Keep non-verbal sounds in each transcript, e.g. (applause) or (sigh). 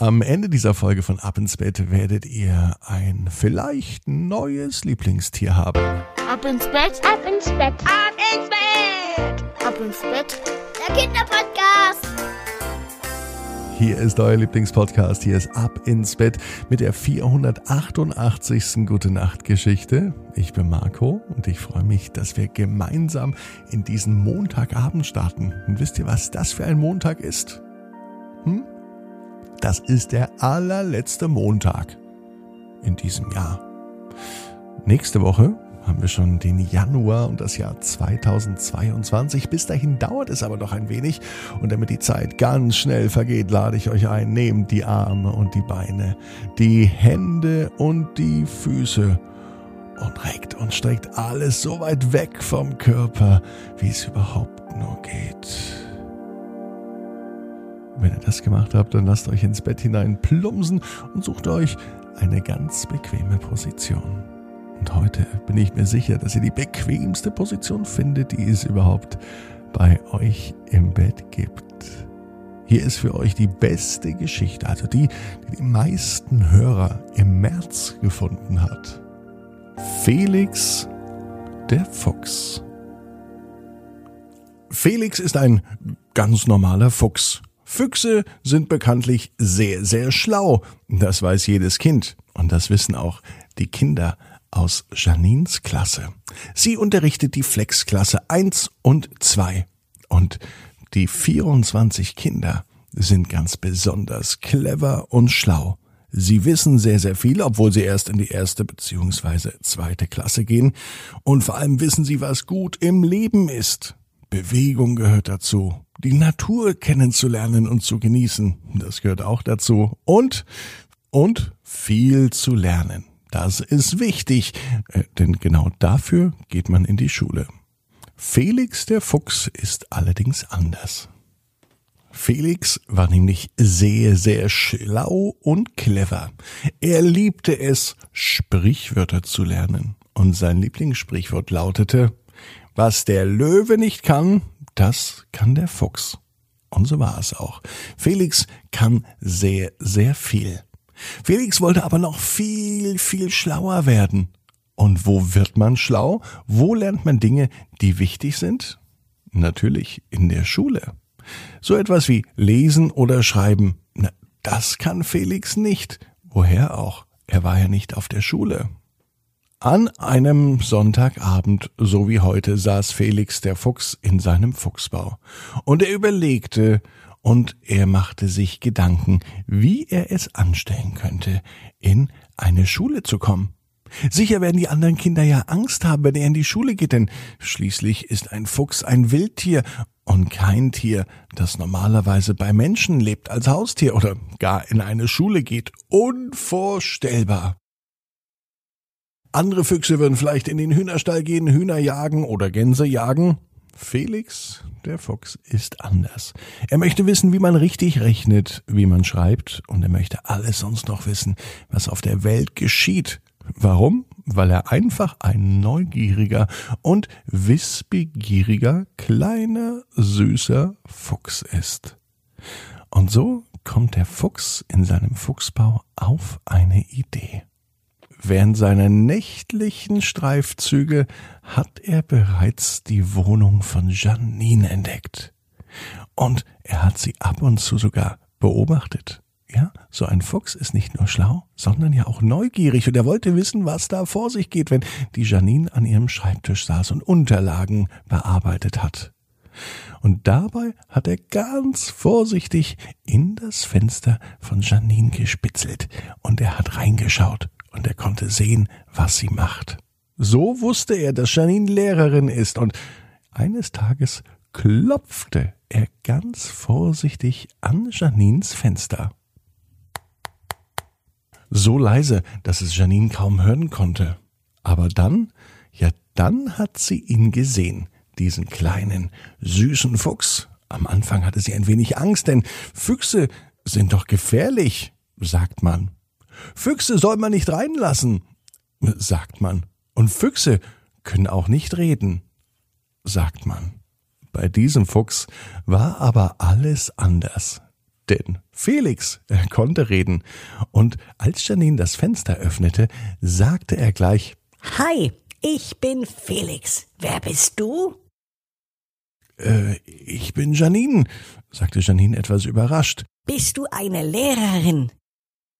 Am Ende dieser Folge von Ab ins Bett werdet ihr ein vielleicht neues Lieblingstier haben. Ab ins Bett, Ab ins Bett. ab ins Bett, ab ins Bett. Der Kinderpodcast. Hier ist euer Lieblingspodcast. Hier ist Ab ins Bett mit der 488. Gute Nacht Geschichte. Ich bin Marco und ich freue mich, dass wir gemeinsam in diesen Montagabend starten. Und wisst ihr, was das für ein Montag ist? Hm? Das ist der allerletzte Montag in diesem Jahr. Nächste Woche haben wir schon den Januar und das Jahr 2022. Bis dahin dauert es aber noch ein wenig. Und damit die Zeit ganz schnell vergeht, lade ich euch ein, nehmt die Arme und die Beine, die Hände und die Füße und reckt und streckt alles so weit weg vom Körper, wie es überhaupt nur geht. Wenn ihr das gemacht habt, dann lasst euch ins Bett hinein plumpsen und sucht euch eine ganz bequeme Position. Und heute bin ich mir sicher, dass ihr die bequemste Position findet, die es überhaupt bei euch im Bett gibt. Hier ist für euch die beste Geschichte, also die, die die meisten Hörer im März gefunden hat. Felix der Fuchs. Felix ist ein ganz normaler Fuchs. Füchse sind bekanntlich sehr, sehr schlau. Das weiß jedes Kind. Und das wissen auch die Kinder aus Janins Klasse. Sie unterrichtet die Flex-Klasse 1 und 2. Und die 24 Kinder sind ganz besonders clever und schlau. Sie wissen sehr, sehr viel, obwohl sie erst in die erste beziehungsweise zweite Klasse gehen. Und vor allem wissen sie, was gut im Leben ist. Bewegung gehört dazu. Die Natur kennenzulernen und zu genießen, das gehört auch dazu. Und, und viel zu lernen. Das ist wichtig, äh, denn genau dafür geht man in die Schule. Felix der Fuchs ist allerdings anders. Felix war nämlich sehr, sehr schlau und clever. Er liebte es, Sprichwörter zu lernen. Und sein Lieblingssprichwort lautete, was der Löwe nicht kann, das kann der Fuchs. Und so war es auch. Felix kann sehr, sehr viel. Felix wollte aber noch viel, viel schlauer werden. Und wo wird man schlau? Wo lernt man Dinge, die wichtig sind? Natürlich in der Schule. So etwas wie lesen oder schreiben, na, das kann Felix nicht. Woher auch? Er war ja nicht auf der Schule. An einem Sonntagabend, so wie heute, saß Felix der Fuchs in seinem Fuchsbau. Und er überlegte, und er machte sich Gedanken, wie er es anstellen könnte, in eine Schule zu kommen. Sicher werden die anderen Kinder ja Angst haben, wenn er in die Schule geht, denn schließlich ist ein Fuchs ein Wildtier und kein Tier, das normalerweise bei Menschen lebt als Haustier oder gar in eine Schule geht. Unvorstellbar. Andere Füchse würden vielleicht in den Hühnerstall gehen, Hühner jagen oder Gänse jagen. Felix, der Fuchs, ist anders. Er möchte wissen, wie man richtig rechnet, wie man schreibt, und er möchte alles sonst noch wissen, was auf der Welt geschieht. Warum? Weil er einfach ein neugieriger und wissbegieriger, kleiner, süßer Fuchs ist. Und so kommt der Fuchs in seinem Fuchsbau auf eine Idee. Während seiner nächtlichen Streifzüge hat er bereits die Wohnung von Janine entdeckt. Und er hat sie ab und zu sogar beobachtet. Ja, so ein Fuchs ist nicht nur schlau, sondern ja auch neugierig und er wollte wissen, was da vor sich geht, wenn die Janine an ihrem Schreibtisch saß und Unterlagen bearbeitet hat. Und dabei hat er ganz vorsichtig in das Fenster von Janine gespitzelt und er hat reingeschaut und er konnte sehen, was sie macht. So wusste er, dass Janine Lehrerin ist und eines Tages klopfte er ganz vorsichtig an Janines Fenster. So leise, dass es Janine kaum hören konnte. Aber dann, ja dann hat sie ihn gesehen, diesen kleinen, süßen Fuchs. Am Anfang hatte sie ein wenig Angst, denn Füchse sind doch gefährlich, sagt man. Füchse soll man nicht reinlassen, sagt man. Und Füchse können auch nicht reden, sagt man. Bei diesem Fuchs war aber alles anders. Denn Felix er konnte reden. Und als Janine das Fenster öffnete, sagte er gleich Hi, ich bin Felix. Wer bist du? Äh, ich bin Janine, sagte Janine etwas überrascht. Bist du eine Lehrerin?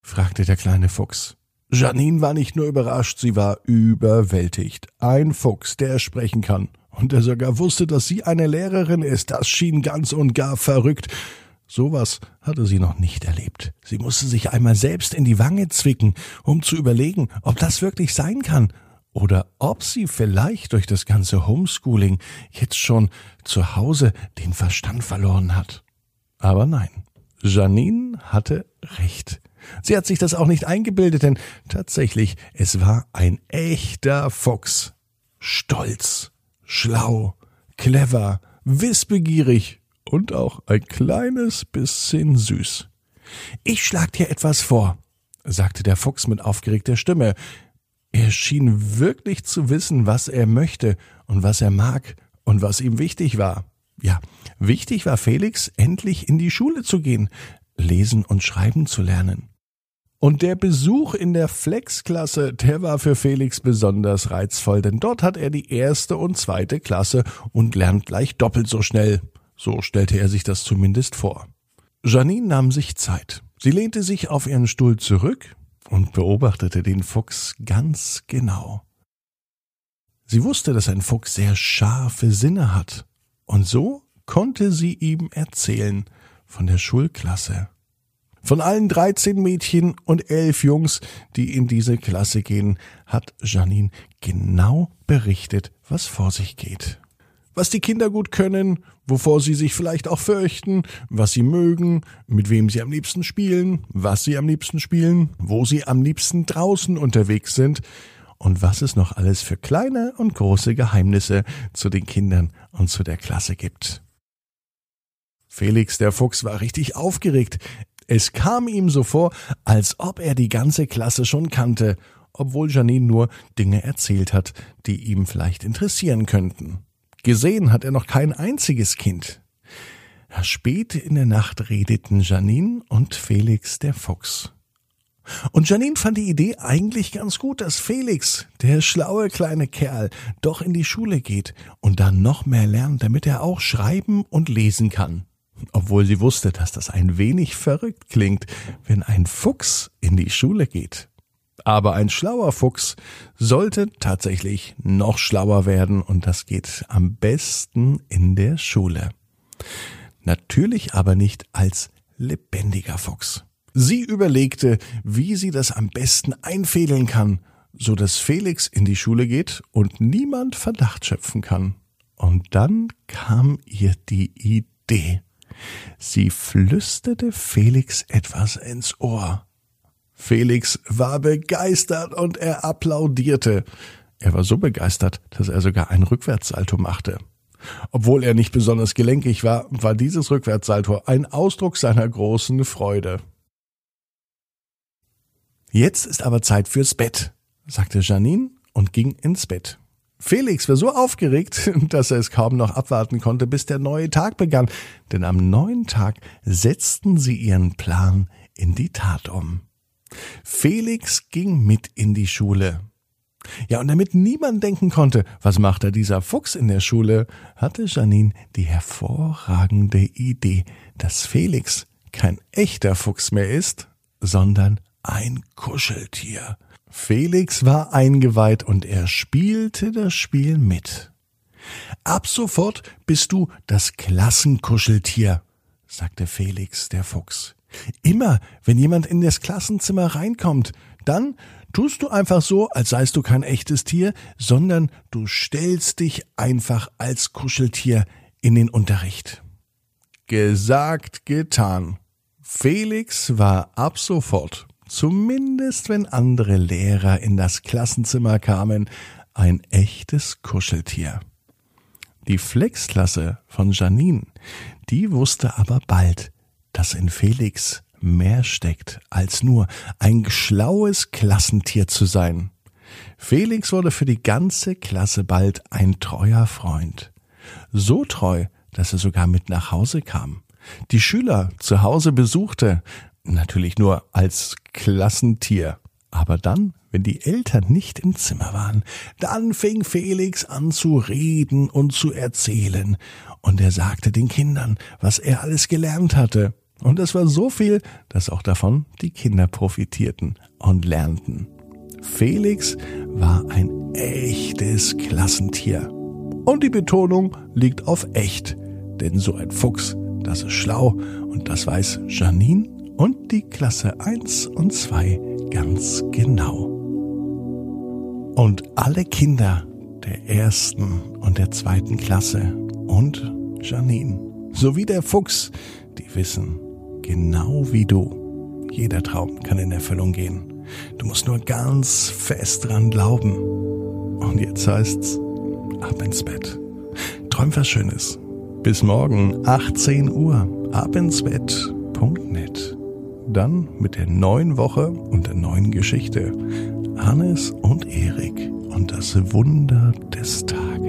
Fragte der kleine Fuchs. Janine war nicht nur überrascht, sie war überwältigt. Ein Fuchs, der sprechen kann. Und der sogar wusste, dass sie eine Lehrerin ist, das schien ganz und gar verrückt. Sowas hatte sie noch nicht erlebt. Sie musste sich einmal selbst in die Wange zwicken, um zu überlegen, ob das wirklich sein kann oder ob sie vielleicht durch das ganze Homeschooling jetzt schon zu Hause den Verstand verloren hat. Aber nein, Janine hatte recht. Sie hat sich das auch nicht eingebildet, denn tatsächlich, es war ein echter Fuchs. Stolz, schlau, clever, wissbegierig und auch ein kleines bisschen süß. Ich schlag dir etwas vor, sagte der Fuchs mit aufgeregter Stimme. Er schien wirklich zu wissen, was er möchte und was er mag und was ihm wichtig war. Ja, wichtig war Felix, endlich in die Schule zu gehen, lesen und schreiben zu lernen. Und der Besuch in der Flex-Klasse, der war für Felix besonders reizvoll, denn dort hat er die erste und zweite Klasse und lernt gleich doppelt so schnell. So stellte er sich das zumindest vor. Janine nahm sich Zeit. Sie lehnte sich auf ihren Stuhl zurück und beobachtete den Fuchs ganz genau. Sie wusste, dass ein Fuchs sehr scharfe Sinne hat, und so konnte sie ihm erzählen von der Schulklasse. Von allen 13 Mädchen und elf Jungs, die in diese Klasse gehen, hat Janine genau berichtet, was vor sich geht. Was die Kinder gut können, wovor sie sich vielleicht auch fürchten, was sie mögen, mit wem sie am liebsten spielen, was sie am liebsten spielen, wo sie am liebsten draußen unterwegs sind und was es noch alles für kleine und große Geheimnisse zu den Kindern und zu der Klasse gibt. Felix der Fuchs war richtig aufgeregt. Es kam ihm so vor, als ob er die ganze Klasse schon kannte, obwohl Janine nur Dinge erzählt hat, die ihm vielleicht interessieren könnten. Gesehen hat er noch kein einziges Kind. Spät in der Nacht redeten Janine und Felix der Fuchs. Und Janine fand die Idee eigentlich ganz gut, dass Felix, der schlaue kleine Kerl, doch in die Schule geht und dann noch mehr lernt, damit er auch schreiben und lesen kann obwohl sie wusste, dass das ein wenig verrückt klingt, wenn ein Fuchs in die Schule geht. Aber ein schlauer Fuchs sollte tatsächlich noch schlauer werden und das geht am besten in der Schule. Natürlich aber nicht als lebendiger Fuchs. Sie überlegte, wie sie das am besten einfädeln kann, so dass Felix in die Schule geht und niemand Verdacht schöpfen kann. Und dann kam ihr die Idee. Sie flüsterte Felix etwas ins Ohr. Felix war begeistert und er applaudierte. Er war so begeistert, dass er sogar ein Rückwärtssalto machte. Obwohl er nicht besonders gelenkig war, war dieses Rückwärtssalto ein Ausdruck seiner großen Freude. Jetzt ist aber Zeit fürs Bett, sagte Janine und ging ins Bett. Felix war so aufgeregt, (laughs) dass er es kaum noch abwarten konnte, bis der neue Tag begann, denn am neuen Tag setzten sie ihren Plan in die Tat um. Felix ging mit in die Schule. Ja, und damit niemand denken konnte, was macht da dieser Fuchs in der Schule, hatte Janine die hervorragende Idee, dass Felix kein echter Fuchs mehr ist, sondern ein Kuscheltier. Felix war eingeweiht und er spielte das Spiel mit. Ab sofort bist du das Klassenkuscheltier, sagte Felix der Fuchs. Immer, wenn jemand in das Klassenzimmer reinkommt, dann tust du einfach so, als seist du kein echtes Tier, sondern du stellst dich einfach als Kuscheltier in den Unterricht. Gesagt, getan. Felix war ab sofort zumindest wenn andere Lehrer in das Klassenzimmer kamen, ein echtes Kuscheltier. Die Flexklasse von Janine, die wusste aber bald, dass in Felix mehr steckt, als nur ein schlaues Klassentier zu sein. Felix wurde für die ganze Klasse bald ein treuer Freund. So treu, dass er sogar mit nach Hause kam. die Schüler zu Hause besuchte, natürlich nur als Klassentier. Aber dann, wenn die Eltern nicht im Zimmer waren, dann fing Felix an zu reden und zu erzählen. Und er sagte den Kindern, was er alles gelernt hatte. Und es war so viel, dass auch davon die Kinder profitierten und lernten. Felix war ein echtes Klassentier. Und die Betonung liegt auf echt, denn so ein Fuchs, das ist schlau und das weiß Janine und die Klasse 1 und 2 ganz genau. Und alle Kinder der ersten und der zweiten Klasse und Janine sowie der Fuchs, die wissen, genau wie du, jeder Traum kann in Erfüllung gehen. Du musst nur ganz fest dran glauben. Und jetzt heißt's, ab ins Bett. Träum was Schönes. Bis morgen, 18 Uhr, abinsbett.net. Dann mit der neuen Woche und der neuen Geschichte. Hannes und Erik und das Wunder des Tages.